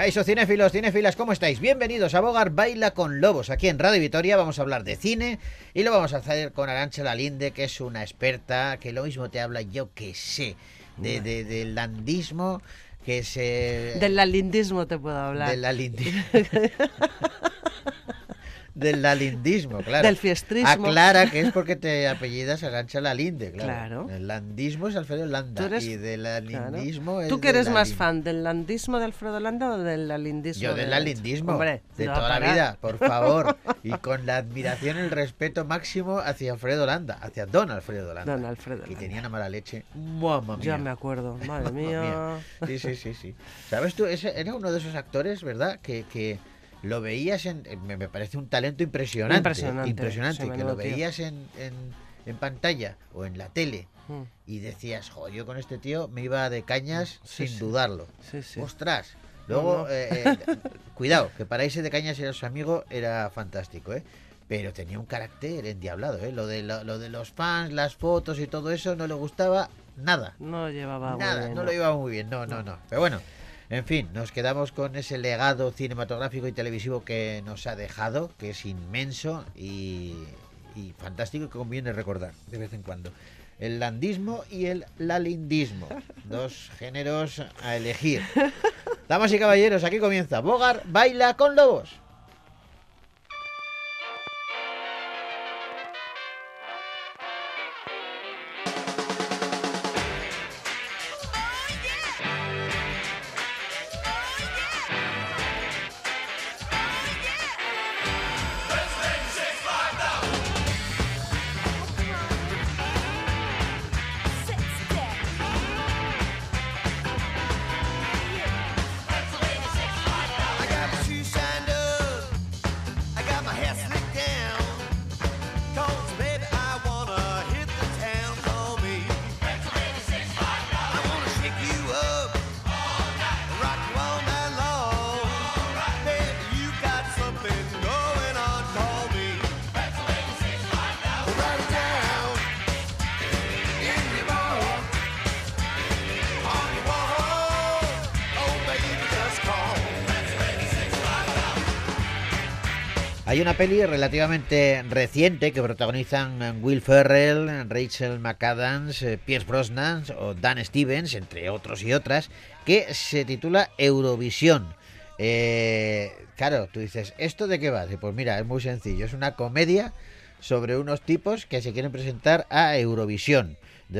Caiso cinéfilos, cinéfilas, ¿cómo estáis? Bienvenidos a Bogar Baila con Lobos. Aquí en Radio Vitoria vamos a hablar de cine y lo vamos a hacer con Arancha Lalinde, que es una experta que lo mismo te habla, yo que sé, de, de- del landismo, que se... Del lalindismo te puedo hablar. Del lalindismo. Del lalindismo, claro. Del fiestrismo. Aclara que es porque te apellidas Arancha Lalinde, claro. Claro. El landismo es Alfredo Landa eres- y del Claro. es ¿Tú que eres más fan del landismo de Alfredo Landa o del lalindismo? Yo de del lalindismo, Hombre, de no toda la vida, por favor. Y con la admiración y el respeto máximo hacia Alfredo Landa, hacia Don Alfredo Landa. Don Alfredo Que Landa. tenía una mala leche. Mamma mía. Ya me acuerdo, madre mía. Sí, sí, sí, sí. ¿Sabes tú? Ese era uno de esos actores, ¿verdad? Que, que lo veías en... Me, me parece un talento impresionante. Impresionante, Impresionante. que lo veías en, en, en pantalla o en la tele Mm, y decías, jo, yo con este tío me iba de cañas Sí, sin sí. dudarlo. Sí. Ostras. Luego, No, no. eh, eh, cuidado, que para irse de cañas y a su amigo era fantástico, ¿eh? Pero tenía un carácter endiablado, ¿eh? Lo de, lo, lo de los fans, las fotos y todo eso no le gustaba nada. No llevaba muy Nada, bien, no lo llevaba muy bien, no, no, no. Pero bueno, en fin, nos quedamos con ese legado cinematográfico y televisivo que nos ha dejado, que es inmenso y, y fantástico y que conviene recordar de vez en cuando. El landismo y el lalindismo, dos géneros a elegir. Damas y caballeros, aquí comienza Bogar Baila con Lobos. Peli relativamente reciente que protagonizan eh, Will Ferrell, Rachel McAdams, eh, Pierce Brosnan o Dan Stevens, entre otros y otras, que se titula Eurovisión. Eh, claro, tú dices, ¿esto de qué va? Pues mira, es muy sencillo, es una comedia sobre unos tipos que se quieren presentar a Eurovisión.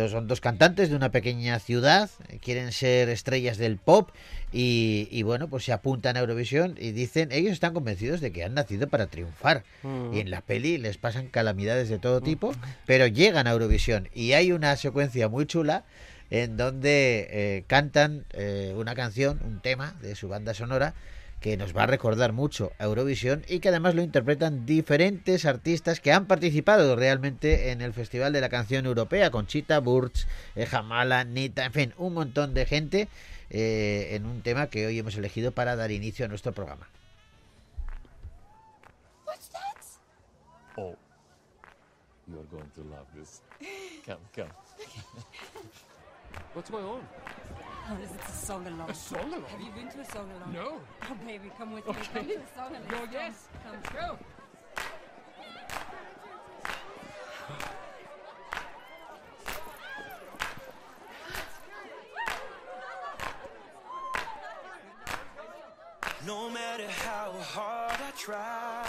Son dos cantantes de una pequeña ciudad, eh, quieren ser estrellas del pop y, y bueno, pues se apuntan a Eurovisión y dicen, ellos están convencidos de que han nacido para triunfar. Mm. Y en la peli les pasan calamidades de todo tipo, pero llegan a Eurovisión. Y hay una secuencia muy chula en donde eh, cantan eh, una canción, un tema de su banda sonora que nos va a recordar mucho a Eurovisión y que además lo interpretan diferentes artistas que han participado realmente en el Festival de la Canción Europea, Conchita Burch, eh, Jamala, Nita, en fin, un montón de gente eh, en un tema que hoy hemos elegido para dar inicio a nuestro programa. Oh, you're going to love this. Come, come. What's going on? Oh, this is a song along. A song along? Have you been to a song along? No. Oh, baby, come with me. Come to a song along. Yo, yes. Come true. No matter how hard I try,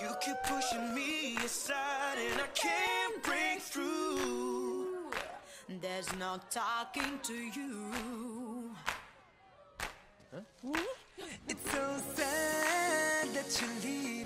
you keep pushing me aside, and I can't break through. There's no talking to you. It's so sad that you're leaving.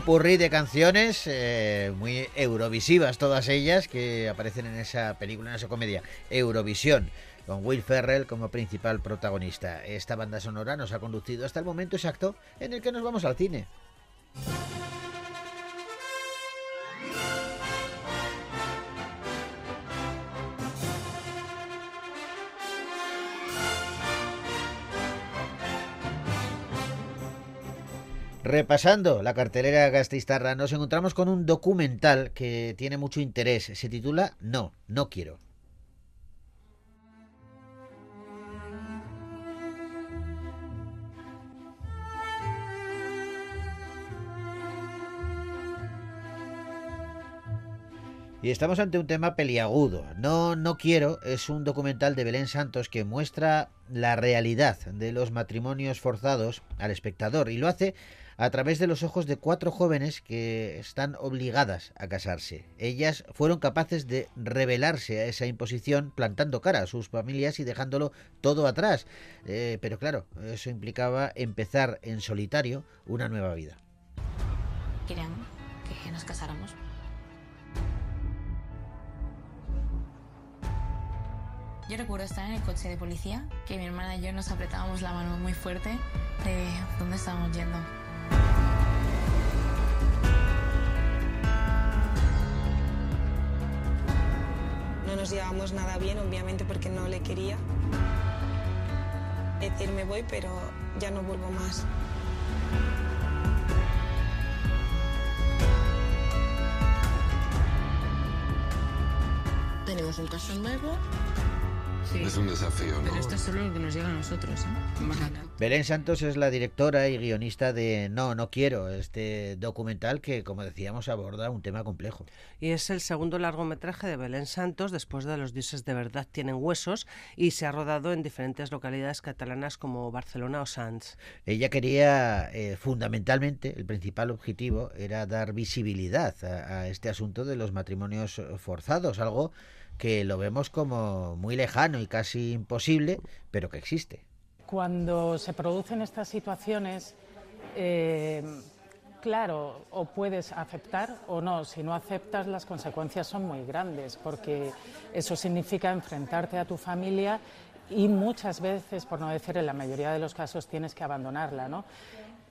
Pupurrí de canciones eh, muy eurovisivas, todas ellas, que aparecen en esa película, en esa comedia, Eurovisión, con Will Ferrell como principal protagonista. Esta banda sonora nos ha conducido hasta el momento exacto en el que nos vamos al cine. Repasando la cartelera gastistarra, nos encontramos con un documental que tiene mucho interés. Se titula No, no quiero. Y estamos ante un tema peliagudo. No, no quiero es un documental de Belén Santos que muestra la realidad de los matrimonios forzados al espectador y lo hace a través de los ojos de cuatro jóvenes que están obligadas a casarse. Ellas fueron capaces de rebelarse a esa imposición plantando cara a sus familias y dejándolo todo atrás. Eh, pero claro, eso implicaba empezar en solitario una nueva vida. Querían que nos casáramos. Yo recuerdo estar en el coche de policía, que mi hermana y yo nos apretábamos la mano muy fuerte de dónde estábamos yendo. Nos llevamos nada bien, obviamente, porque no le quería. Decir me voy, pero ya no vuelvo más. Tenemos un caso nuevo. Es un desafío, ¿no? Pero esto es solo lo que nos llega a nosotros, ¿eh? Belén Santos es la directora y guionista de No, no quiero, este documental que, como decíamos, aborda un tema complejo. Y es el segundo largometraje de Belén Santos después de Los dioses de verdad tienen huesos y se ha rodado en diferentes localidades catalanas como Barcelona o Sants. Ella quería, eh, fundamentalmente, el principal objetivo era dar visibilidad a, a este asunto de los matrimonios forzados, algo que lo vemos como muy lejano y casi imposible, pero que existe. Cuando se producen estas situaciones, eh, claro, o puedes aceptar o no. Si no aceptas, las consecuencias son muy grandes, porque eso significa enfrentarte a tu familia y muchas veces, por no decir en la mayoría de los casos, tienes que abandonarla, ¿no?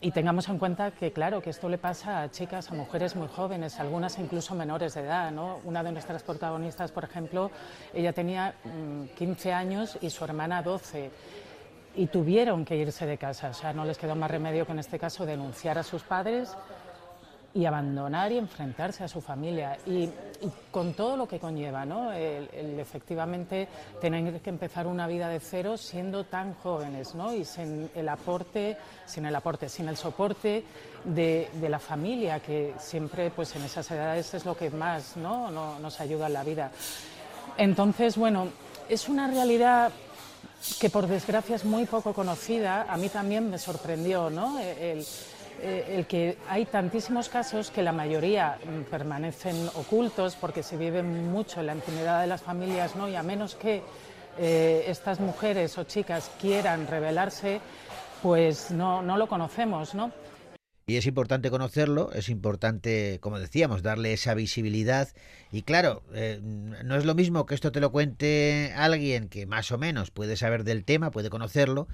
Y tengamos en cuenta que, claro, que esto le pasa a chicas, a mujeres muy jóvenes, algunas incluso menores de edad. Una de nuestras protagonistas, por ejemplo, ella tenía mm, 15 años y su hermana 12 y tuvieron que irse de casa. O sea, no les quedó más remedio que en este caso denunciar a sus padres y abandonar y enfrentarse a su familia. Y, con todo lo que conlleva, ¿no? Efectivamente tener que empezar una vida de cero siendo tan jóvenes, ¿no? Y sin el aporte, sin el aporte, sin el soporte de, de la familia, que siempre, pues en esas edades es lo que más. No- nos ayuda en la vida. Entonces, bueno, es una realidad que por desgracia es muy poco conocida, a mí también me sorprendió, ¿no? El, eh, el que hay tantísimos casos que la mayoría mm, permanecen ocultos porque se vive mucho la intimidad de las familias, ¿no? Y a menos que eh, estas mujeres o chicas quieran rebelarse, pues no, no lo conocemos, ¿no? Y es importante conocerlo, es importante, como decíamos, darle esa visibilidad. Y claro, eh, no es lo mismo que esto te lo cuente alguien que más o menos puede saber del tema, puede conocerlo,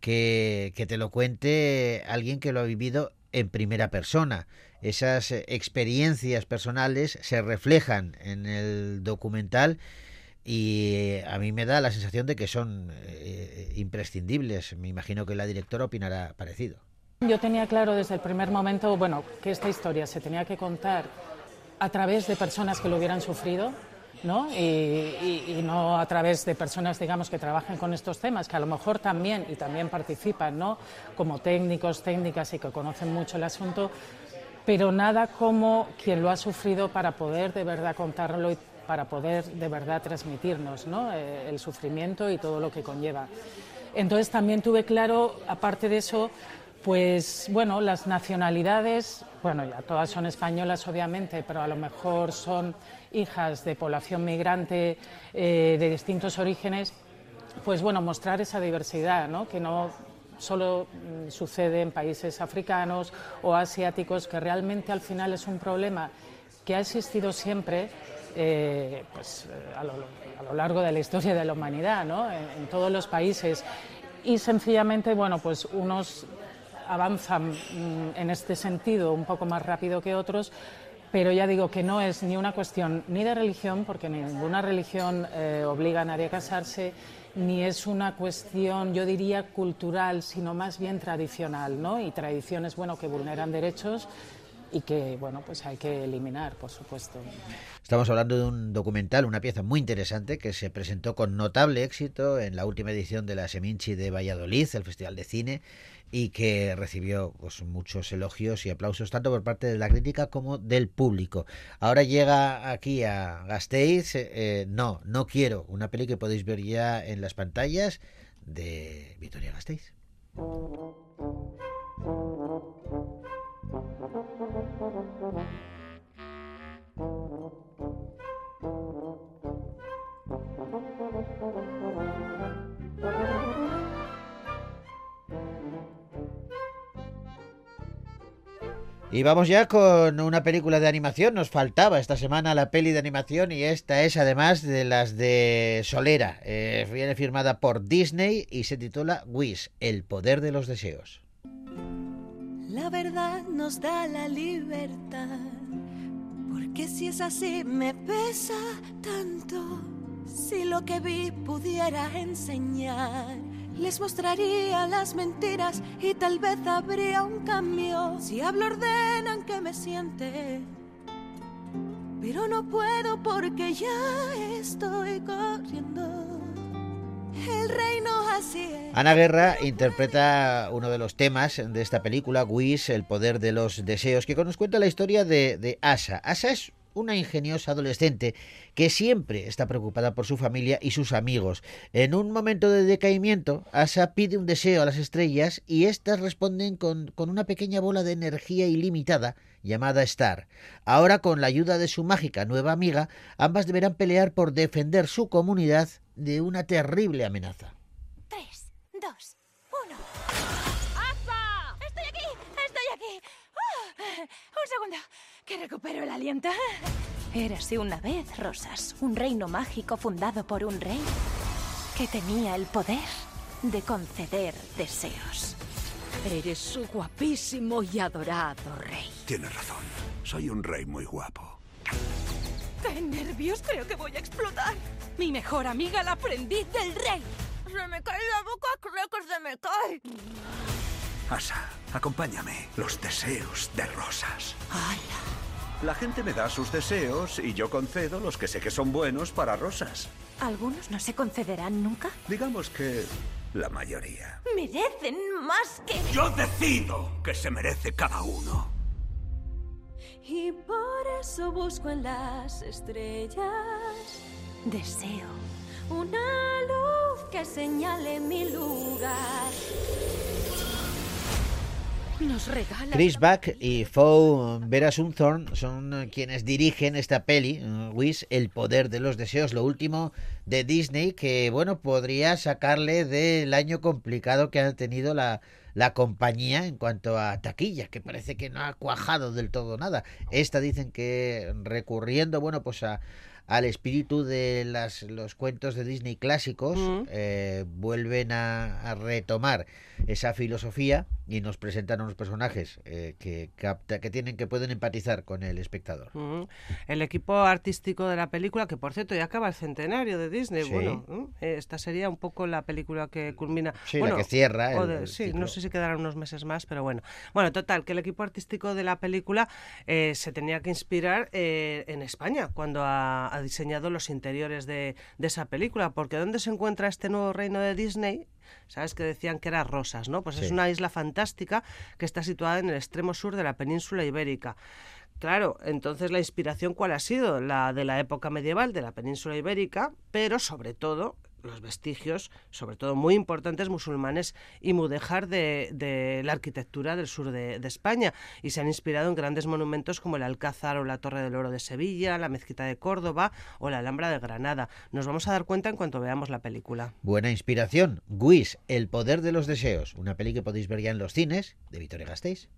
que, que te lo cuente alguien que lo ha vivido en primera persona. Esas eh, experiencias personales se reflejan en el documental y a mí me da la sensación de que son eh, imprescindibles. Me imagino que la directora opinará parecido. Yo tenía claro desde el primer momento, bueno, que esta historia se tenía que contar a través de personas que lo hubieran sufrido, ¿no? Y, no a través de personas, digamos, que trabajen con estos temas, que a lo mejor también y también participan, ¿no? Como técnicos, técnicas y que conocen mucho el asunto, pero nada como quien lo ha sufrido para poder de verdad contarlo y para poder de verdad transmitirnos, ¿no? Eh, el sufrimiento y todo lo que conlleva. Entonces también tuve claro, aparte de eso, pues bueno, las nacionalidades, bueno, ya todas son españolas obviamente, pero a lo mejor son hijas de población migrante eh, de distintos orígenes, pues bueno, mostrar esa diversidad, ¿no? Que no solo mm, sucede en países africanos o asiáticos, que realmente al final es un problema que ha existido siempre eh, pues, eh, a, lo, largo de la historia de la humanidad, en todos los países. Y sencillamente, bueno, pues unos avanzan mm, en este sentido un poco más rápido que otros, pero ya digo que no es ni una cuestión ni de religión, porque ninguna religión eh, obliga a nadie a casarse, ni es una cuestión, yo diría, cultural, sino más bien tradicional, ¿no? Y tradiciones, bueno, que vulneran derechos y que, bueno, pues hay que eliminar, por supuesto. Estamos hablando de un documental, una pieza muy interesante que se presentó con notable éxito en la última edición de la Seminci de Valladolid, el Festival de Cine, y que recibió pues, muchos elogios y aplausos tanto por parte de la crítica como del público. Ahora llega aquí a Gasteiz, eh, no, no quiero, una peli que podéis ver ya en las pantallas de Victoria Gasteiz. Y vamos ya con una película de animación. Nos faltaba esta semana la peli de animación y esta es además de las de Solera. Eh, viene firmada por Disney y se titula Wish, el poder de los deseos. La verdad nos da la libertad, porque si es así me pesa tanto. Si lo que vi pudiera enseñar, les mostraría las mentiras y tal vez habría un cambio. Si hablo ordenan que me siente, pero no puedo porque ya estoy corriendo. El reino así es. Ana Guerra interpreta uno de los temas de esta película, Wish, el poder de los deseos, que nos cuenta la historia de, de Asa. Asa es una ingeniosa adolescente que siempre está preocupada por su familia y sus amigos. En un momento de decaimiento, Asa pide un deseo a las estrellas y éstas responden con, con una pequeña bola de energía ilimitada llamada Star. Ahora, con la ayuda de su mágica nueva amiga, ambas deberán pelear por defender su comunidad de una terrible amenaza. Tres, dos, uno. ¡Asa! ¡Estoy aquí! ¡Estoy aquí! ¡Ah! Un segundo, que recupero el aliento. Érase una vez, Rosas, un reino mágico fundado por un rey que tenía el poder de conceder deseos. Eres su guapísimo y adorado rey. Tienes razón. Soy un rey muy guapo. ¡Qué nervios! Creo que voy a explotar. Mi mejor amiga, la aprendiz del rey. Se me cae la boca, creo que se me cae. Asa, acompáñame. Los deseos de rosas. ¡Hala! La gente me da sus deseos y yo concedo los que sé que son buenos para rosas. ¿Algunos no se concederán nunca? Digamos que la mayoría. Merecen más que... Yo decido que se merece cada uno. Y por eso busco en las estrellas. Deseo una luz que señale mi lugar. Chris Buck y Fou Vera Sunthorn son eh, quienes dirigen esta peli, eh, Wish, El poder de los deseos, lo último de Disney, que bueno, podría sacarle del año complicado que ha tenido la, la compañía en cuanto a taquilla, que parece que no ha cuajado del todo nada. Esta dicen que recurriendo, bueno, pues a al espíritu de las, los cuentos de Disney clásicos, Mm. eh, vuelven a, a retomar esa filosofía y nos presentan unos personajes eh, que, capta, que tienen que pueden empatizar con el espectador. El equipo artístico de la película, que por cierto ya acaba el centenario de Disney, Sí. bueno, ¿no? Eh, esta sería un poco la película que culmina. Sí, la bueno, que cierra o el- de- el sí, ciclo. no sé si quedarán unos meses más, pero bueno. Bueno, total, que el equipo artístico de la película eh, se tenía que inspirar eh, en España cuando ha, ha diseñado los interiores de, de esa película, porque ¿dónde se encuentra este nuevo reino de Disney? Sabes que decían que era Rosas, ¿no? Pues es una isla fantástica que está situada en el extremo sur de la península ibérica. Claro, entonces la inspiración cuál ha sido? La de la época medieval de la península ibérica, pero sobre todo los vestigios, sobre todo muy importantes, musulmanes y mudéjar de, de la arquitectura del sur de, España y se han inspirado en grandes monumentos como el Alcázar o la Torre del Oro de Sevilla, la Mezquita de Córdoba o la Alhambra de Granada. Nos vamos a dar cuenta en cuanto veamos la película. Buena inspiración. Guis, El poder de los deseos, una peli que podéis ver ya en los cines de Victoria Gasteiz.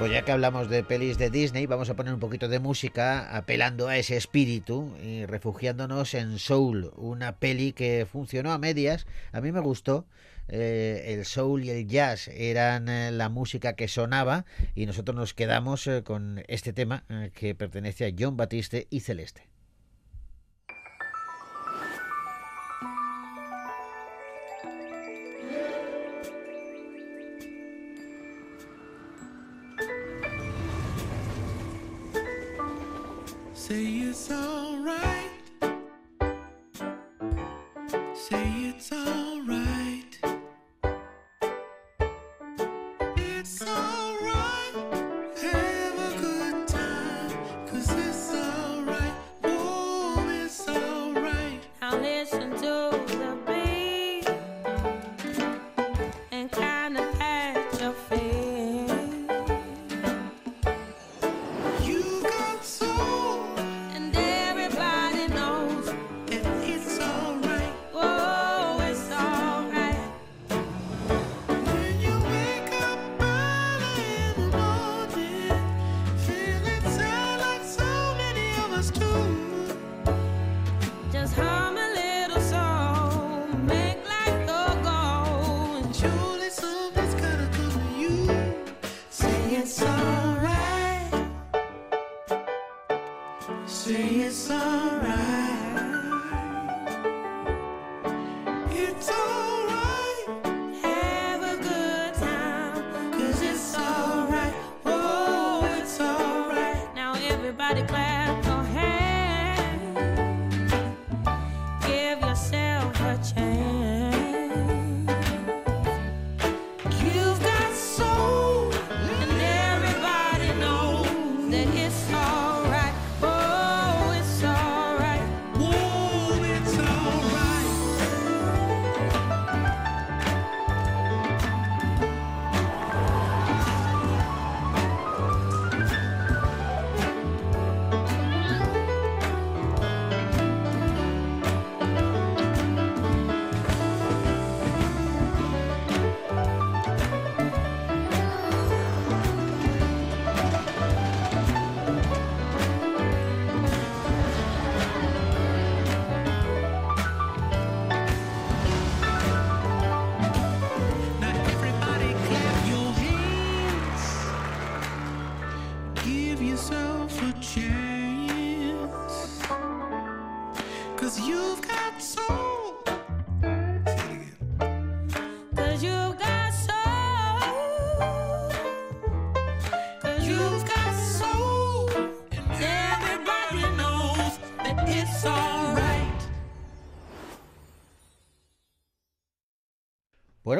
Pues ya que hablamos de pelis de Disney, vamos a poner un poquito de música apelando a ese espíritu y refugiándonos en Soul, una peli que funcionó a medias. A mí me gustó. Eh, el soul y el jazz eran eh, la música que sonaba y nosotros nos quedamos eh, con este tema eh, que pertenece a John Batiste y Celeste. It's alright.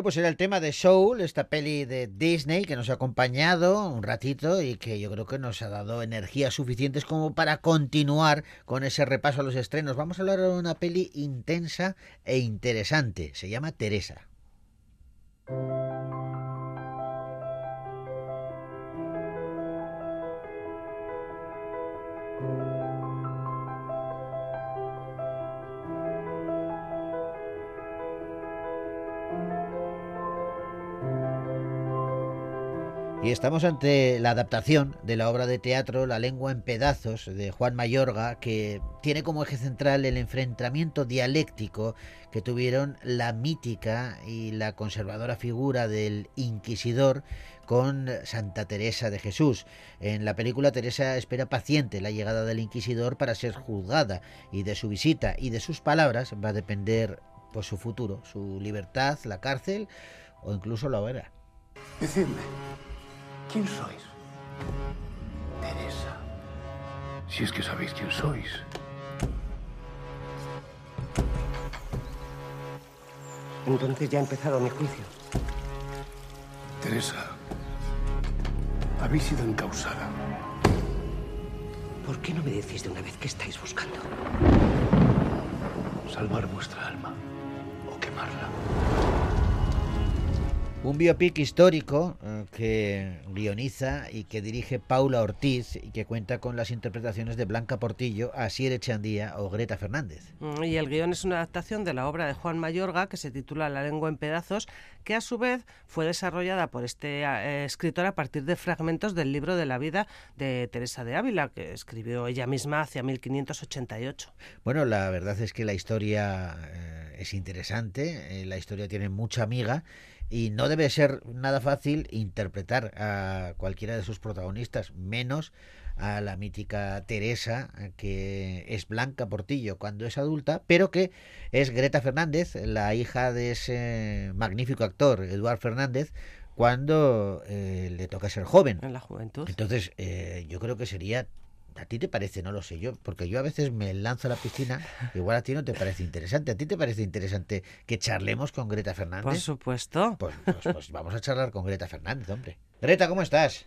Pues era el tema de Soul, esta peli de Disney que nos ha acompañado un ratito y que yo creo que nos ha dado energías suficientes como para continuar con ese repaso a los estrenos. Vamos a hablar de una peli intensa e interesante. Se llama Teresa. Y estamos ante la adaptación de la obra de teatro La lengua en pedazos de Juan Mayorga, que tiene como eje central el enfrentamiento dialéctico que tuvieron la mítica y la conservadora figura del inquisidor con Santa Teresa de Jesús. En la película Teresa espera paciente la llegada del inquisidor para ser juzgada y de su visita y de sus palabras va a depender pues, su futuro, su libertad, la cárcel o incluso la hoguera. Decidme, ¿quién sois? Teresa. Si es que sabéis quién sois. Entonces ya ha empezado mi juicio. Teresa, habéis sido encausada. ¿Por qué no me decís de una vez qué estáis buscando? Salvar vuestra alma o quemarla. Un biopic histórico eh, que guioniza y que dirige Paula Ortiz y que cuenta con las interpretaciones de Blanca Portillo, Asier Echandía o Greta Fernández. Mm, Y el guion es una adaptación de la obra de Juan Mayorga que se titula La lengua en pedazos, que a su vez fue desarrollada por este eh, escritor a partir de fragmentos del libro de la vida de Teresa de Ávila, que escribió ella misma hacia 1588. Bueno, la verdad es que la historia eh, es interesante, eh, la historia tiene mucha amiga y no debe ser nada fácil interpretar a cualquiera de sus protagonistas, menos a la mítica Teresa, eh, que es Blanca Portillo cuando es adulta, pero que es Greta Fernández, la hija de ese magnífico actor, Eduard Fernández, cuando eh, le toca ser joven. En la juventud. Entonces, eh, yo creo que sería ¿A ti te parece? No lo sé yo, porque yo a veces me lanzo a la piscina, igual a ti no te parece interesante. ¿A ti te parece interesante que charlemos con Greta Fernández? Por supuesto. Pues, pues, pues vamos a charlar con Greta Fernández, hombre. Greta, ¿cómo estás?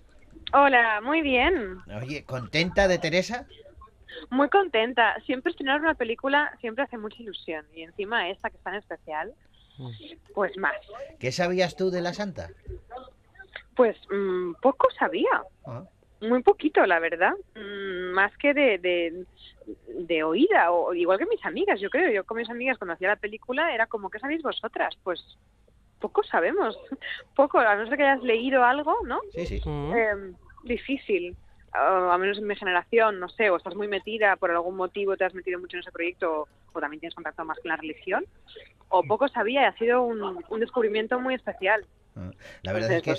Hola, muy bien. Oye, ¿contenta de Teresa? Muy contenta. Siempre estrenar una película siempre hace mucha ilusión. Y encima esta que es tan especial, pues más. ¿Qué sabías tú de la santa? Pues mm, poco sabía. Ah. Muy poquito, la verdad. Mm, más que de, de, de oída, o igual que mis amigas, yo creo. Yo con mis amigas cuando hacía la película era como, ¿qué sabéis vosotras? Pues poco sabemos. Poco, a no ser que hayas leído algo, ¿no? Sí, sí. Eh, difícil. Uh, a menos en mi generación, no sé, o estás muy metida por algún motivo, te has metido mucho en ese proyecto, o, o también tienes contacto más con la religión, o poco sabía y ha sido un, un descubrimiento muy especial. La verdad es que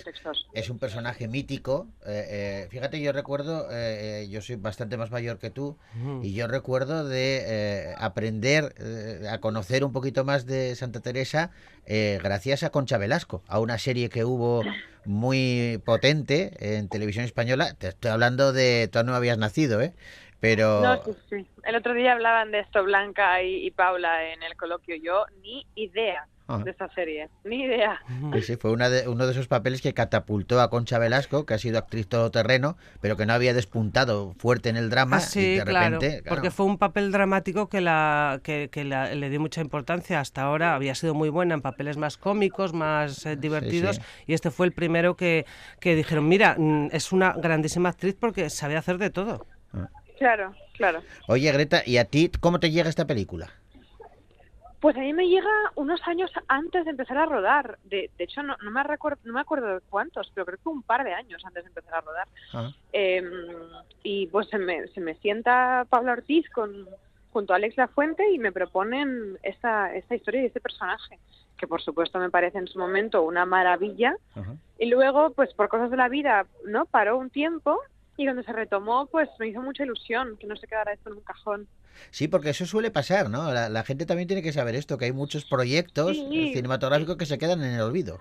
es, un personaje mítico. eh, eh, fíjate, yo recuerdo, eh, eh, yo soy bastante más mayor que tú, y yo recuerdo de eh, aprender eh, a conocer un poquito más de Santa Teresa eh, gracias a Concha Velasco, a una serie que hubo muy potente en televisión española. Te estoy hablando de, tú no habías nacido, ¿eh? Pero... No, sí, sí. El otro día hablaban de esto Blanca y, y Paula en el coloquio. Yo ni idea Ah. de esta serie, ni idea. Sí, sí, fue una de- uno de esos papeles que catapultó a Concha Velasco, que ha sido actriz todoterreno, pero que no había despuntado fuerte en el drama. Ah, sí, y de claro, repente, claro, porque fue un papel dramático que, la, que, que la- le dio mucha importancia. Hasta ahora había sido muy buena en papeles más cómicos, más eh, divertidos, sí. y este fue el primero que, que dijeron, mira, mm, es una grandísima actriz porque sabe hacer de todo. Claro, claro. Oye, Greta, ¿y a ti cómo te llega esta película? Pues a mí me llega unos años antes de empezar a rodar. De, de hecho, no, no, me recuerdo, no me acuerdo de cuántos, pero creo que un par de años antes de empezar a rodar. Eh, y pues se me, se me sienta Pablo Ortiz con, junto a Alex Lafuente y me proponen esta, esta historia y este personaje, que por supuesto me parece en su momento una maravilla. Y luego, pues por cosas de la vida, ¿no? Paró un tiempo y cuando se retomó, pues me hizo mucha ilusión que no se quedara esto en un cajón. Sí, porque eso suele pasar, ¿no? La, la gente también tiene que saber esto, que hay muchos proyectos Sí. cinematográficos que se quedan en el olvido.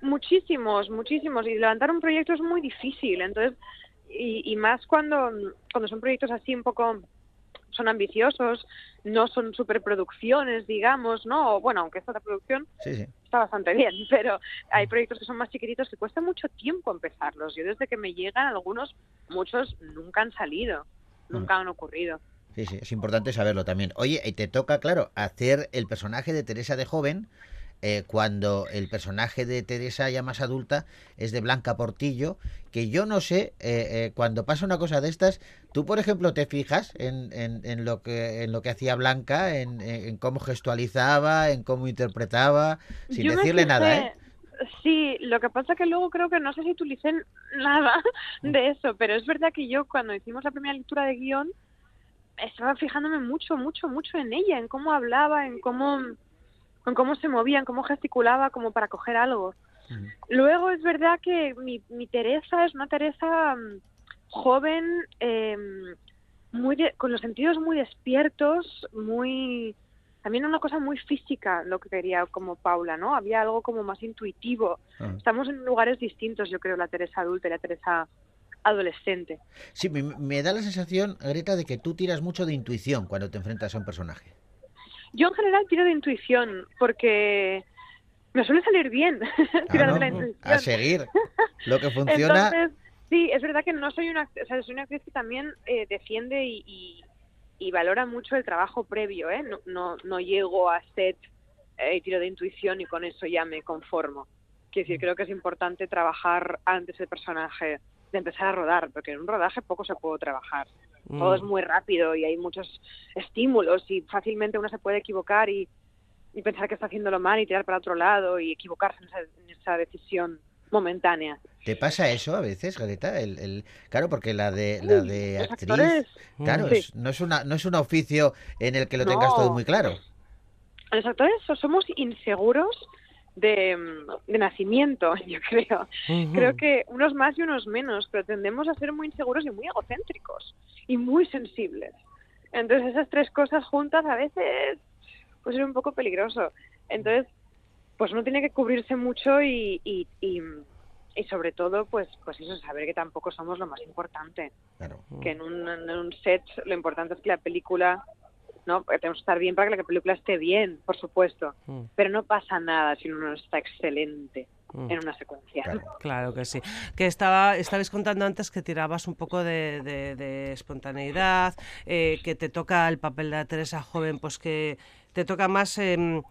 Muchísimos, muchísimos. Y levantar un proyecto es muy difícil. Entonces, y, y más cuando, cuando son proyectos así un poco, son ambiciosos, no son superproducciones, digamos, ¿no? Bueno, aunque esta producción Sí, sí. está bastante bien, pero hay proyectos que son más chiquititos que cuesta mucho tiempo empezarlos. Yo desde que me llegan algunos, muchos nunca han salido, nunca han ocurrido. Sí, sí, es importante saberlo también. Oye, y te toca, claro, hacer el personaje de Teresa de joven, eh, cuando el personaje de Teresa ya más adulta es de Blanca Portillo, que yo no sé, eh, eh, cuando pasa una cosa de estas, tú, por ejemplo, te fijas en, en- en lo, que, en lo que hacía Blanca, en, cómo gestualizaba, en cómo interpretaba, sin Yo decirle nada, ¿eh? Sí, lo que pasa que luego creo que no sé si utilicé nada de eso, pero es verdad que yo cuando hicimos la primera lectura de guion estaba fijándome mucho, mucho, mucho en ella, en cómo hablaba, en cómo, en cómo se movía, en cómo gesticulaba como para coger algo. Luego es verdad que mi, mi Teresa es una Teresa mm, joven, eh, muy de- con los sentidos muy despiertos, muy también una cosa muy física lo que quería como Paula, ¿no? Había algo como más intuitivo. Ah. Estamos en lugares distintos, yo creo, la Teresa adulta y la Teresa adolescente. Sí, me, me da la sensación, Greta, de que tú tiras mucho de intuición cuando te enfrentas a un personaje. Yo en general tiro de intuición porque me suele salir bien tirar Ah, de la ¿no? intuición. A seguir. Lo que funciona. Entonces, sí, es verdad que no soy una, o sea, soy una actriz que también eh, defiende y, y- y valora mucho el trabajo previo, ¿eh? No, no, no llego a set eh, y tiro de intuición y con eso ya me conformo. Quiero decir, creo que es importante trabajar antes el personaje de empezar a rodar, porque en un rodaje poco se puede trabajar. Todo Mm. es muy rápido y hay muchos estímulos y fácilmente uno se puede equivocar y, y pensar que está haciéndolo mal y tirar para otro lado y equivocarse en esa, en esa decisión momentánea. ¿Te pasa eso a veces, Greta? El, el- Claro, porque la de la de los actriz, actores. claro, Sí. es- no es una no es un oficio en el que lo tengas No. todo muy claro. Los actores so- somos inseguros de, mm, de nacimiento, yo creo. Creo que unos más y unos menos, pero tendemos a ser muy inseguros y muy egocéntricos y muy sensibles. Entonces esas tres cosas juntas a veces puede ser un poco peligroso. Entonces, pues uno tiene que cubrirse mucho y, y, y, y sobre todo, pues, pues eso, saber que tampoco somos lo más importante. Que en un, en un set lo importante es que la película, ¿no? Porque Tenemos que estar bien para que la película esté bien, por supuesto. Mm. Pero no pasa nada si uno no está excelente Mm. en una secuencia. Claro que sí. Que estaba, estabais contando antes que tirabas un poco de, de- de espontaneidad, eh, que te toca el papel de la Teresa joven, pues que te toca más. em,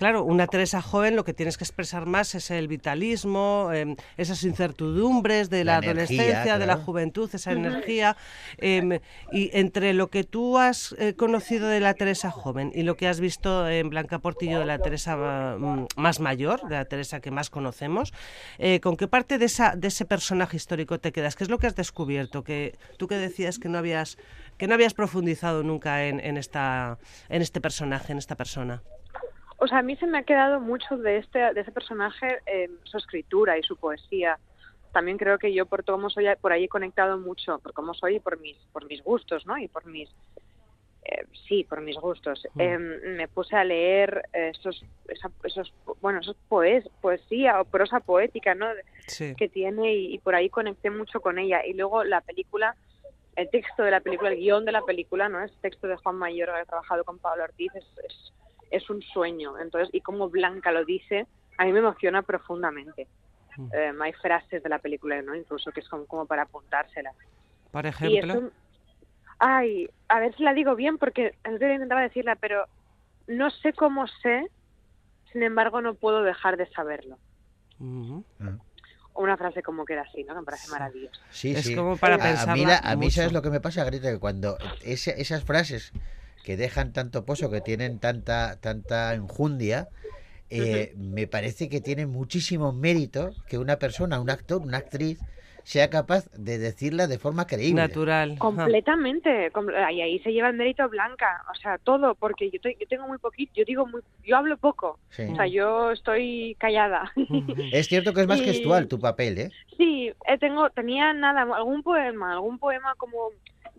Claro, una Teresa joven lo que tienes que expresar más es el vitalismo, em, esas incertidumbres de la, La energía, adolescencia, de la juventud, esa energía. em, y entre lo que tú has eh, conocido de la Teresa joven y lo que has visto en Blanca Portillo de la Teresa mm, más mayor, de la Teresa que más conocemos, eh, ¿con qué parte de, esa, de ese personaje histórico te quedas? ¿Qué es lo que has descubierto? Que tú que decías que no habías que no habías profundizado nunca en, en esta en este personaje, en esta persona. O sea, a mí se me ha quedado mucho de este de ese personaje eh, su escritura y su poesía. También creo que yo por cómo soy por ahí he conectado mucho, por cómo soy y por mis por mis gustos, ¿no? Y por mis eh, sí, por mis gustos. Eh, me puse a leer esos esa- esos bueno, esos poes, poesía o prosa poética, ¿no? Sí. que tiene y, y por ahí conecté mucho con ella. Y luego la película, el texto de la película, el guion de la película, ¿no? Es texto de Juan Mayor, que ha trabajado con Pablo Ortiz, es, es, es un sueño. Entonces, y como Blanca lo dice, a mí me emociona profundamente. Eh, hay frases de la película, ¿no? Incluso que son como para apuntárselas. Por ejemplo, ay, a ver si la digo bien, porque antes intentaba decirla, pero no sé cómo sé, sin embargo no puedo dejar de saberlo. Una frase como que era así, ¿no? Que me parece maravillosa. Sí, Es sí. como para a, a mí, pensarla la- a mí sabes lo que me pasa, Greta, que cuando ese- esas frases que dejan tanto pozo, que tienen tanta tanta enjundia, eh, me parece que tiene muchísimo mérito que una persona, un actor, una actriz, sea capaz de decirla de forma creíble. natural. Completamente, com- y ahí se lleva el mérito Blanca, o sea, todo, porque yo, te- yo tengo muy poquito, yo digo muy, yo hablo poco, Sí. o sea, yo estoy callada. Es cierto que es más Y- gestual tu papel, ¿eh? sí, eh, tengo, tenía nada, algún poema, algún poema como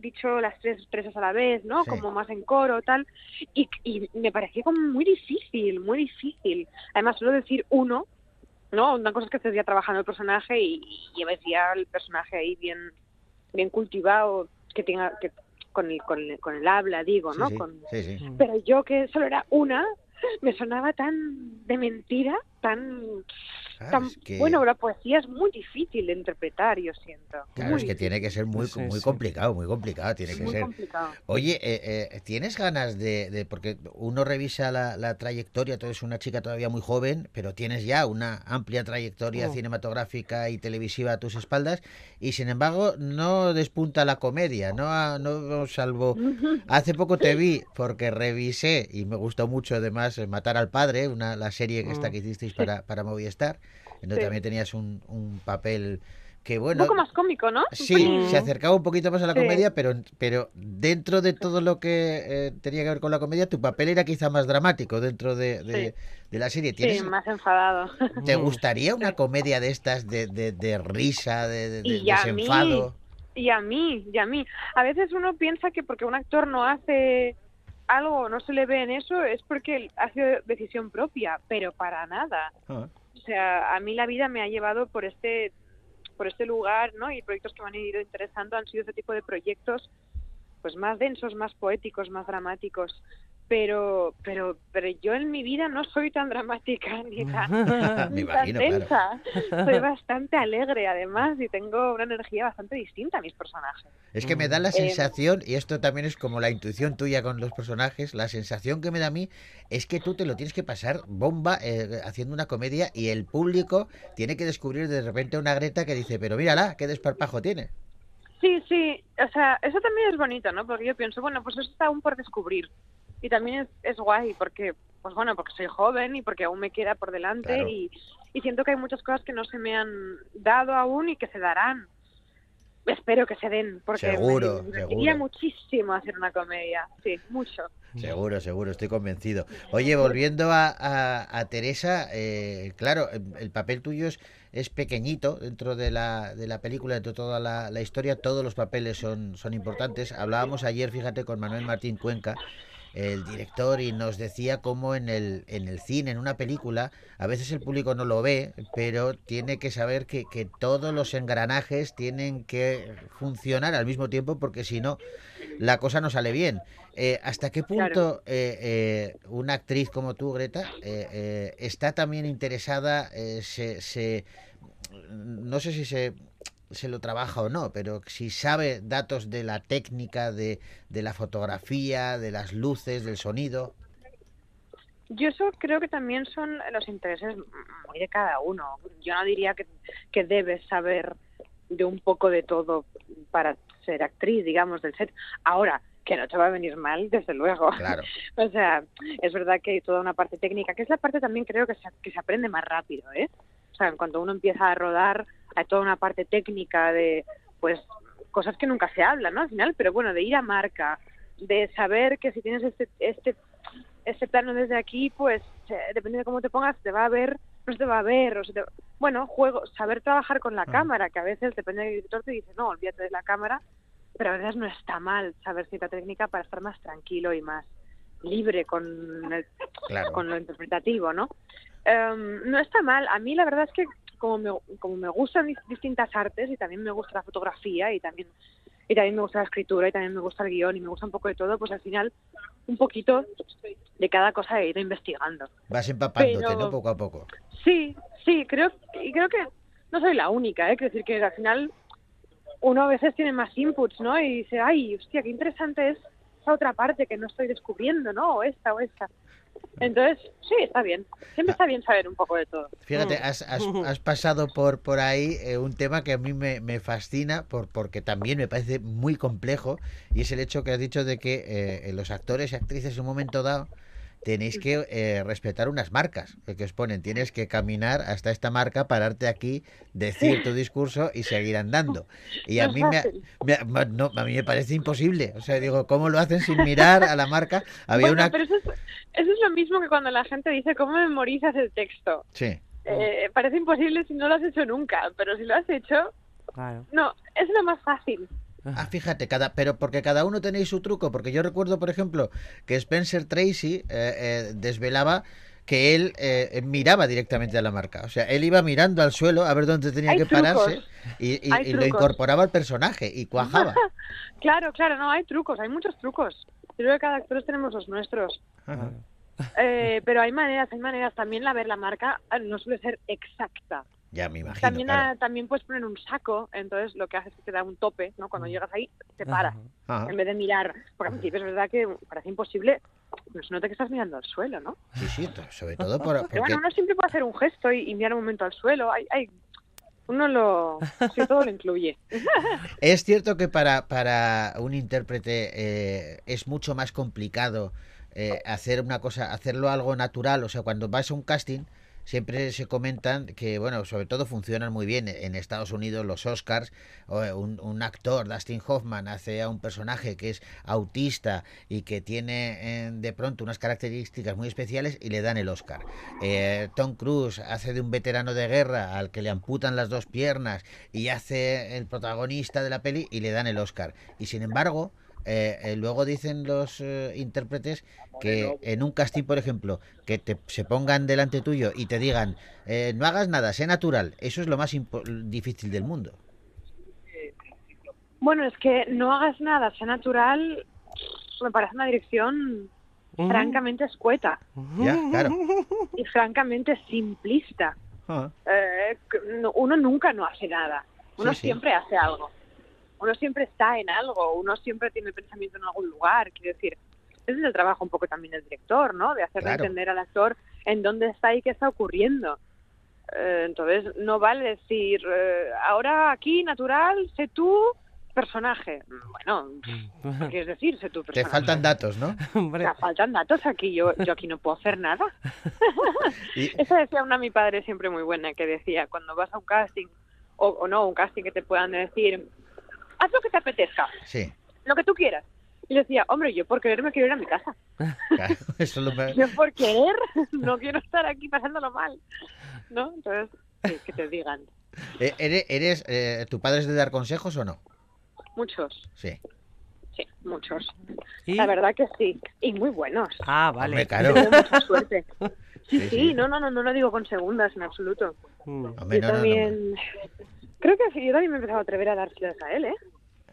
dicho las tres expresas a la vez, ¿no? Sí. Como más en coro, tal, y, y me pareció como muy difícil, muy difícil. Además, solo decir uno, ¿no? Una cosa es que estés ya trabajando el personaje y, y lleves ya el personaje ahí bien, bien cultivado, que tenga, que con el, con el, con el habla, digo, Sí, ¿no? sí, Con- sí, sí. Pero yo que solo era una, me sonaba tan de mentira, tan... Claro, tan es que- Bueno, la poesía es muy difícil de interpretar, yo siento. Claro, muy es que tiene que ser muy, Sí, muy sí. complicado, muy complicado, tiene que muy ser. complicado. Oye, eh, eh, ¿tienes ganas de, de- porque uno revisa la, la trayectoria, tú eres una chica todavía muy joven, pero tienes ya una amplia trayectoria Oh. cinematográfica y televisiva a tus espaldas, y sin embargo no despunta la comedia, no, ha- no salvo... Hace poco te vi porque revisé, y me gustó mucho además, eh, Matar al Padre, una, la serie que esta Mm. que para, para Movistar, donde Sí. también tenías un, un papel que Un bueno... poco más cómico, ¿no? Un Sí, se acercaba un poquito más a la Sí. comedia, pero, pero dentro de todo lo que eh, tenía que ver con la comedia, tu papel era quizá más dramático dentro de, de- Sí. de la serie. Sí, ¿Tienes, más enfadado. ¿Te gustaría una comedia de estas de, de, de risa, de, de- de Y a mí, desenfado? y a mí, y a mí. A veces uno piensa que porque un actor no hace algo, no se le ve en eso, es porque hace decisión propia, pero para nada. Ah, O sea, a mí la vida me ha llevado por este por este lugar, ¿no? Y proyectos que me han ido interesando han sido ese tipo de proyectos, pues más densos, más poéticos, más dramáticos. Pero, pero, pero yo en mi vida no soy tan dramática ni tan, ni tan imagino, claro. tensa. Soy bastante alegre, además, y tengo una energía bastante distinta a mis personajes. Es que me da la Eh, sensación, y esto también es como la intuición tuya con los personajes, la sensación que me da a mí es que tú te lo tienes que pasar bomba eh, haciendo una comedia y el público tiene que descubrir de repente una Greta que dice, pero mírala, qué desparpajo tiene. Sí, sí, o sea, eso también es bonito, ¿no? Porque yo pienso, bueno, pues eso está aún por descubrir. Y también es, es guay porque, pues bueno, porque soy joven y porque aún me queda por delante Claro. y, y siento que hay muchas cosas que no se me han dado aún y que se darán. Espero que se den, porque Seguro, me seguro. muchísimo hacer una comedia, sí, mucho. Seguro, seguro, estoy convencido. Oye, volviendo a, a- a Teresa, eh, claro, el, el papel tuyo es, es pequeñito dentro de la, de la película, dentro de toda la, la historia, todos los papeles son, son importantes. Hablábamos ayer, fíjate, con Manuel Martín Cuenca, el director, y nos decía cómo en el, en el cine, en una película, a veces el público no lo ve, pero tiene que saber que, que todos los engranajes tienen que funcionar al mismo tiempo, porque si no, la cosa no sale bien. Eh, ¿Hasta qué punto eh, eh, una actriz como tú, Greta, está también interesada, eh, se, se- no sé si se, se lo trabaja o no, pero si sabe datos de la técnica, de, de la fotografía, de las luces, del sonido? Yo eso creo que también son los intereses muy de cada uno. Yo no diría que, que debes saber de un poco de todo para ser actriz, digamos, del set. Ahora, que no te va a venir mal, desde luego. Claro. o sea, es verdad que hay toda una parte técnica, que es la parte también creo que se, que se aprende más rápido, ¿eh? O sea, cuando uno empieza a rodar, hay toda una parte técnica de, pues, cosas que nunca se hablan, ¿no? Al final, pero bueno, de ir a marca, de saber que si tienes este, este, este plano desde aquí, pues, eh, depende de cómo te pongas, te va a ver, no se te va a ver, o se te- bueno, juego, saber trabajar con la cámara, que a veces depende del director te dice, no, olvídate de la cámara, pero a veces no está mal saber cierta técnica para estar más tranquilo y más libre con, el- Claro. con lo interpretativo, ¿no? Em, no está mal. A mí la verdad es que como me, como me gustan dis- distintas artes y también me gusta la fotografía y también y también me gusta la escritura y también me gusta el guion y me gusta un poco de todo, pues al final un poquito de cada cosa he ido investigando. Vas empapándote, Pero- ¿no? Poco a poco. Sí, sí, creo y creo que no soy la única, ¿eh? Quiero decir que al final uno a veces tiene más inputs, ¿no? Y dice, ay, hostia, qué interesante es esa otra parte que no estoy descubriendo, ¿no? O esta o esta. Entonces, sí, está bien. Siempre está bien saber un poco de todo. Fíjate, Mm. has, has- has pasado por, por ahí eh, un tema que a mí me, me fascina por, porque también me parece muy complejo y es el hecho que has dicho de que eh, los actores y actrices en un momento dado tenéis que eh, respetar unas marcas eh, que os ponen. Tienes que caminar hasta esta marca, pararte aquí, decir tu discurso y seguir andando. Y a mí me, me no, a mí me parece imposible. O sea, digo, ¿cómo lo hacen sin mirar a la marca? Había Bueno, una... pero eso es, eso es lo mismo que cuando la gente dice, ¿cómo memorizas el texto? Sí. Eh, parece imposible si no lo has hecho nunca, pero si lo has hecho, Claro. no, es lo más fácil. Ah, fíjate, cada, pero porque cada uno tenéis su truco, porque yo recuerdo, por ejemplo, que Spencer Tracy eh, eh, desvelaba que él eh, miraba directamente a la marca. O sea, él iba mirando al suelo a ver dónde tenía que trucos. pararse y, y- Hay y lo incorporaba al personaje y cuajaba. claro, claro, no, hay trucos, hay muchos trucos. Yo creo que cada actor tenemos los nuestros. Eh, pero hay maneras, hay maneras. También la ver la marca eh, no suele ser exacta. Ya me imagino. También, claro. también puedes poner un saco, entonces lo que hace es que te da un tope, ¿no? Cuando llegas ahí, te paras. Ajá. En vez de mirar, porque al principio es verdad que parece imposible, no se nota que estás mirando al suelo, ¿no? Sí, sí, to- sobre todo por, Pero porque bueno, uno siempre puede hacer un gesto y, y mirar un momento al suelo. Hay, hay, uno lo, sí, todo lo incluye. Es cierto que para, para un intérprete eh, es mucho más complicado eh, hacer una cosa, hacerlo algo natural. O sea, cuando vas a un casting, siempre se comentan que, bueno, sobre todo funcionan muy bien en Estados Unidos los Oscars. eh, Un, un actor, Dustin Hoffman, hace a un personaje que es autista y que tiene eh, de pronto unas características muy especiales y le dan el Oscar. Eh, Tom Cruise hace de un veterano de guerra al que le amputan las dos piernas y hace el protagonista de la peli y le dan el Oscar. Y sin embargo, eh, eh, luego dicen los eh, intérpretes que en un casting, por ejemplo, que te, se pongan delante tuyo y te digan, eh, no hagas nada, sé natural, eso es lo más difícil del mundo. Bueno, es que no hagas nada, sea natural, me parece una dirección francamente escueta Ya, claro. y francamente simplista. Ah, Eh, que no- uno nunca no hace nada, uno Sí, sí. siempre hace algo, uno siempre está en algo, uno siempre tiene el pensamiento en algún lugar, quiero decir, ese es el trabajo un poco también del director, ¿no? De hacerle Claro. entender al actor en dónde está y qué está ocurriendo. Eh, entonces, no vale decir, eh, ahora aquí, natural, sé tú, personaje. Bueno, ¿qué quieres decir? Sé Te personaje. faltan datos, ¿no? Hombre, Me faltan datos aquí, yo, yo aquí no puedo hacer nada. Y- Eso decía una mi padre siempre muy buena, que decía, cuando vas a un casting, o, o no, un casting que te puedan decir, haz lo que te apetezca, Sí, lo que tú quieras. Y yo decía, hombre, yo por querer me quiero ir a mi casa. claro, eso es lo me- Yo por querer no quiero estar aquí pasándolo mal. ¿No? Entonces, sí, que te digan. Eh, ¿Eres, eres, eh, tu padre es de dar consejos o no? Muchos, Sí. sí, muchos. ¿Y? La verdad que sí. Y muy buenos. Ah, vale. Hombre, claro. Tengo mucha suerte. Sí, Sí, sí, sí. no, no, no, no lo digo con segundas en absoluto. Mm. Hombre, yo no, no, no. Creo que sí, yo también me he empezado a atrever a dárselas a él, ¿eh?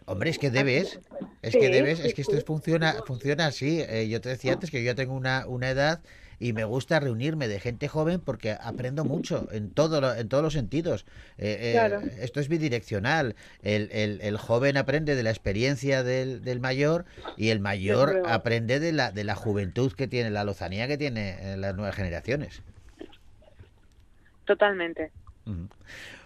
Hombre, es que debes, es Sí, que debes, es que esto es- funciona, funciona así. Eh, yo te decía antes que yo ya tengo una, una edad y me gusta reunirme de gente joven porque aprendo mucho en todo lo- en todos los sentidos. Eh, eh, Claro. Esto es bidireccional. El, el- el joven aprende de la experiencia del, del mayor y el mayor aprende de la, de la juventud que tiene, la lozanía que tiene las nuevas generaciones. Totalmente.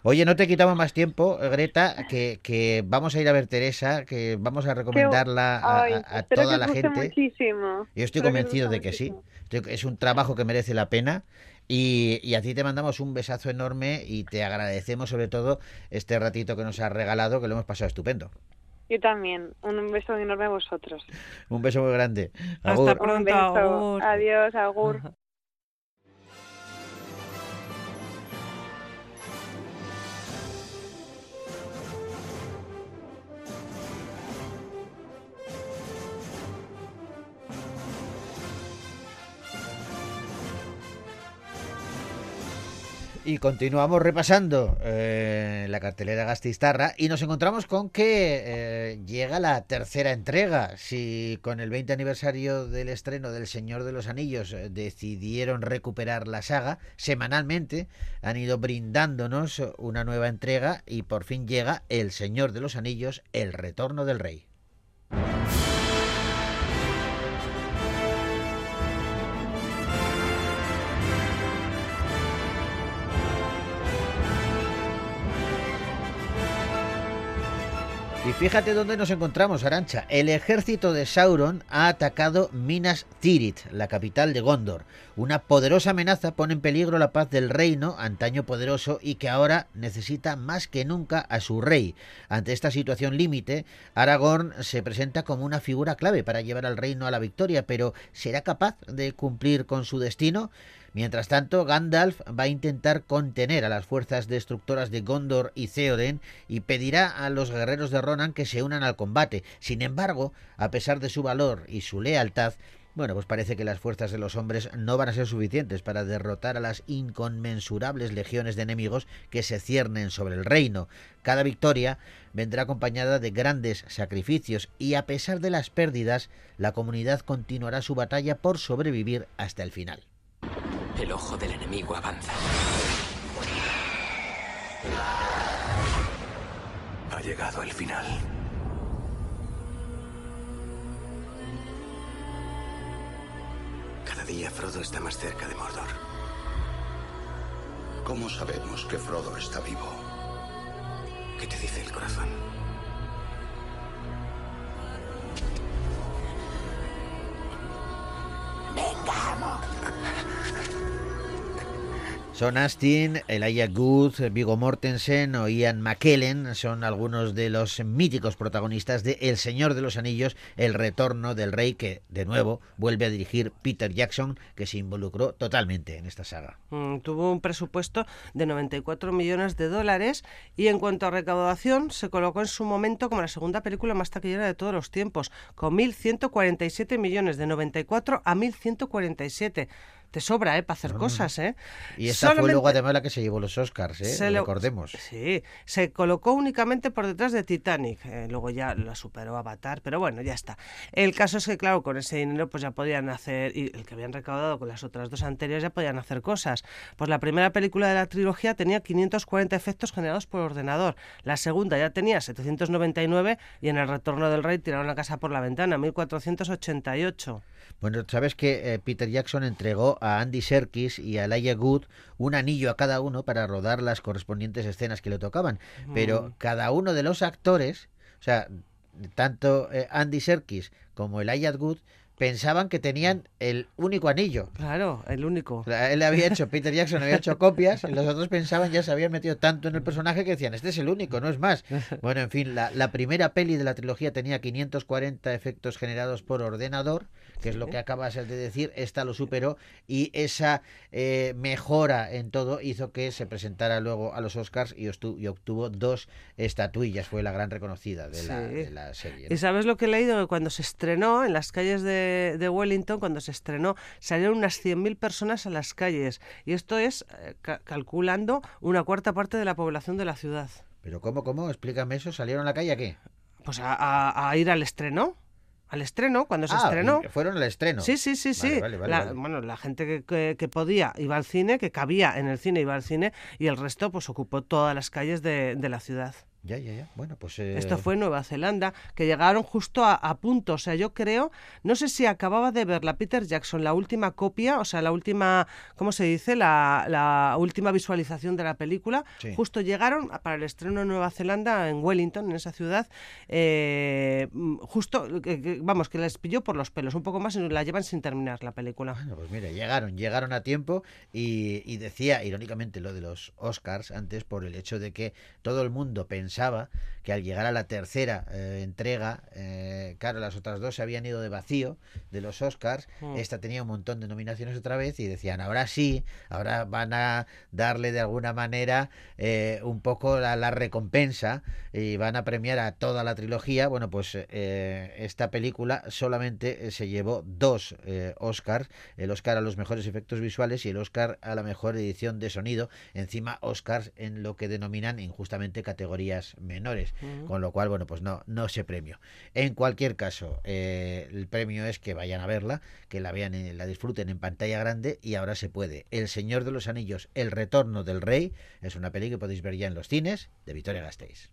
Oye, no te quitamos más tiempo, Greta, que, que vamos a ir a ver Teresa, que vamos a recomendarla a, Ay, a- a espero toda la gente. muchísimo. Yo estoy convencido de que sí. muchísimo. Es un trabajo que merece la pena. Y, y a ti te mandamos un besazo enorme y te agradecemos sobre todo este ratito que nos has regalado, que lo hemos pasado estupendo. Yo también. Un beso enorme a vosotros. Un beso muy grande. Hasta pronto. Un beso. agur. Adiós, Agur. Y continuamos repasando eh, la cartelera Gastistarra y nos encontramos con que eh, llega la tercera entrega. Si con el 20 aniversario del estreno del Señor de los Anillos eh, decidieron recuperar la saga, semanalmente han ido brindándonos una nueva entrega y por fin llega El Señor de los Anillos, El Retorno del Rey. Y fíjate dónde nos encontramos, Arancha. El ejército de Sauron ha atacado Minas Tirith, la capital de Gondor. Una poderosa amenaza pone en peligro la paz del reino, antaño poderoso y que ahora necesita más que nunca a su rey. Ante esta situación límite, Aragorn se presenta como una figura clave para llevar al reino a la victoria, pero ¿será capaz de cumplir con su destino? Mientras tanto, Gandalf va a intentar contener a las fuerzas destructoras de Gondor y Theoden y pedirá a los guerreros de Ronan que se unan al combate. Sin embargo, a pesar de su valor y su lealtad, bueno, pues parece que las fuerzas de los hombres no van a ser suficientes para derrotar a las inconmensurables legiones de enemigos que se ciernen sobre el reino. Cada victoria vendrá acompañada de grandes sacrificios y a pesar de las pérdidas, la comunidad continuará su batalla por sobrevivir hasta el final. El ojo del enemigo avanza. Ha llegado el final. Cada día Frodo está más cerca de Mordor. ¿Cómo sabemos que Frodo está vivo? ¿Qué te dice el corazón? ¡Vengamos! Son Astin, Elijah Good, Viggo Mortensen o Ian McKellen son algunos de los míticos protagonistas de El Señor de los Anillos, El Retorno del Rey, que de nuevo vuelve a dirigir Peter Jackson, que se involucró totalmente en esta saga. Mm, tuvo un presupuesto de 94 millones de dólares y en cuanto a recaudación se colocó en su momento como la segunda película más taquillera de todos los tiempos, con 1.147 millones, de 94 a 1.147 te sobra, ¿eh? Para hacer cosas, ¿eh? Y esta fue Solamente- luego además la que se llevó los Oscars, ¿eh? Se lo- Recordemos. Sí, se colocó únicamente por detrás de Titanic. eh, luego ya la superó Avatar, pero bueno, ya está. El caso es que, claro, con ese dinero pues ya podían hacer, y el que habían recaudado con las otras dos anteriores ya podían hacer cosas. Pues la primera película de la trilogía tenía 540 efectos generados por ordenador. La segunda ya tenía 799 y en El Retorno del Rey tiraron la casa por la ventana, 1488. Bueno, sabes que eh, Peter Jackson entregó a Andy Serkis y a Elijah Good un anillo a cada uno para rodar las correspondientes escenas que le tocaban. Pero Mm. cada uno de los actores, o sea, tanto eh, Andy Serkis como Elijah Good, pensaban que tenían el único anillo. Claro, el único. Él había hecho, Peter Jackson había hecho copias, y los otros pensaban, ya se habían metido tanto en el personaje que decían, este es el único, no es más. Bueno, en fin, la, la primera peli de la trilogía tenía 540 efectos generados por ordenador, que es lo que acabas de decir, esta lo superó, y esa eh, mejora en todo hizo que se presentara luego a los Oscars y, obtu- y obtuvo dos estatuillas, fue la gran reconocida de, la, Sí. de la serie. ¿no? ¿Y sabes lo que he leído? Cuando se estrenó en las calles de, de Wellington, cuando se estrenó, salieron unas 100.000 personas a las calles. Y esto es eh, ca- calculando una cuarta parte de la población de la ciudad. Pero ¿cómo, cómo? Explícame eso, ¿salieron a la calle a qué? Pues a, a- a ir al estreno. Al estreno, cuando se Ah, estrenó. fueron al estreno. Sí, sí, sí, sí. Vale, La-. Bueno, la gente que, que- que podía iba al cine, que cabía en el cine iba al cine, y el resto pues ocupó todas las calles de, de la ciudad. Ya, ya, ya. Bueno, pues... eh, Esto fue Nueva Zelanda, que llegaron justo a, a punto. O sea, yo creo, no sé si acababa de ver la Peter Jackson, la última copia, o sea, la última, ¿cómo se dice? La, la última visualización de la película. Sí. Justo llegaron para el estreno en Nueva Zelanda, en Wellington, en esa ciudad. eh, justo, vamos, que les pilló por los pelos un poco más y la llevan sin terminar la película. Bueno, pues mira, llegaron, llegaron a tiempo y, y decía irónicamente lo de los Oscars antes por el hecho de que todo el mundo pensaba que al llegar a la tercera eh, entrega, eh, claro, las otras dos se habían ido de vacío de los Oscars, Mm. esta tenía un montón de nominaciones otra vez y decían, ahora sí, ahora van a darle de alguna manera eh, un poco la, la recompensa y van a premiar a toda la trilogía. Bueno, pues esta película solamente se llevó dos Oscars, el Oscar a los mejores efectos visuales y el Oscar a la mejor edición de sonido, encima Oscars en lo que denominan injustamente categorías menores, con lo cual, bueno, pues no, no se premio. En cualquier caso, eh, el premio es que vayan a verla, que la vean, en- la disfruten en pantalla grande y ahora se puede. El Señor de los Anillos, El Retorno del Rey, es una peli que podéis ver ya en los cines de Victoria Gasteiz.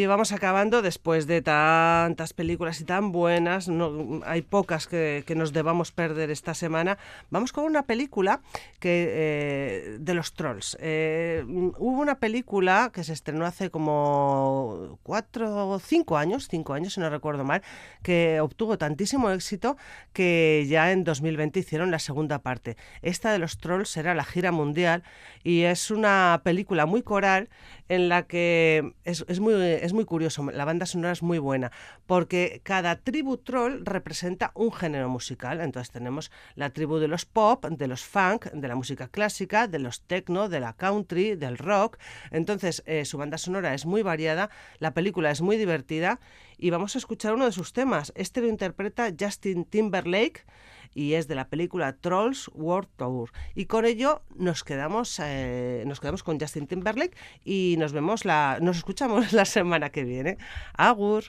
Y vamos acabando después de tantas películas y tan buenas, no, hay pocas que, nos debamos perder esta semana. Vamos con una película que eh, de los trolls. Eh, hubo una película que se estrenó hace como cuatro o cinco años, cinco años si no recuerdo mal, que obtuvo tantísimo éxito que ya en 2020 hicieron la segunda parte. Esta de los trolls será la gira mundial y es una película muy coral en la que es, es muy es muy curioso, la banda sonora es muy buena, porque cada tribu troll representa un género musical. Entonces tenemos la tribu de los pop, de los funk, de la música clásica, de los techno, de la country, del rock. Entonces eh, su banda sonora es muy variada, la película es muy divertida y vamos a escuchar uno de sus temas. Este lo interpreta Justin Timberlake y es de la película Trolls World Tour. Y con ello nos quedamos, eh, nos quedamos con Justin Timberlake y nos vemos la, nos escuchamos la semana que viene. Agur.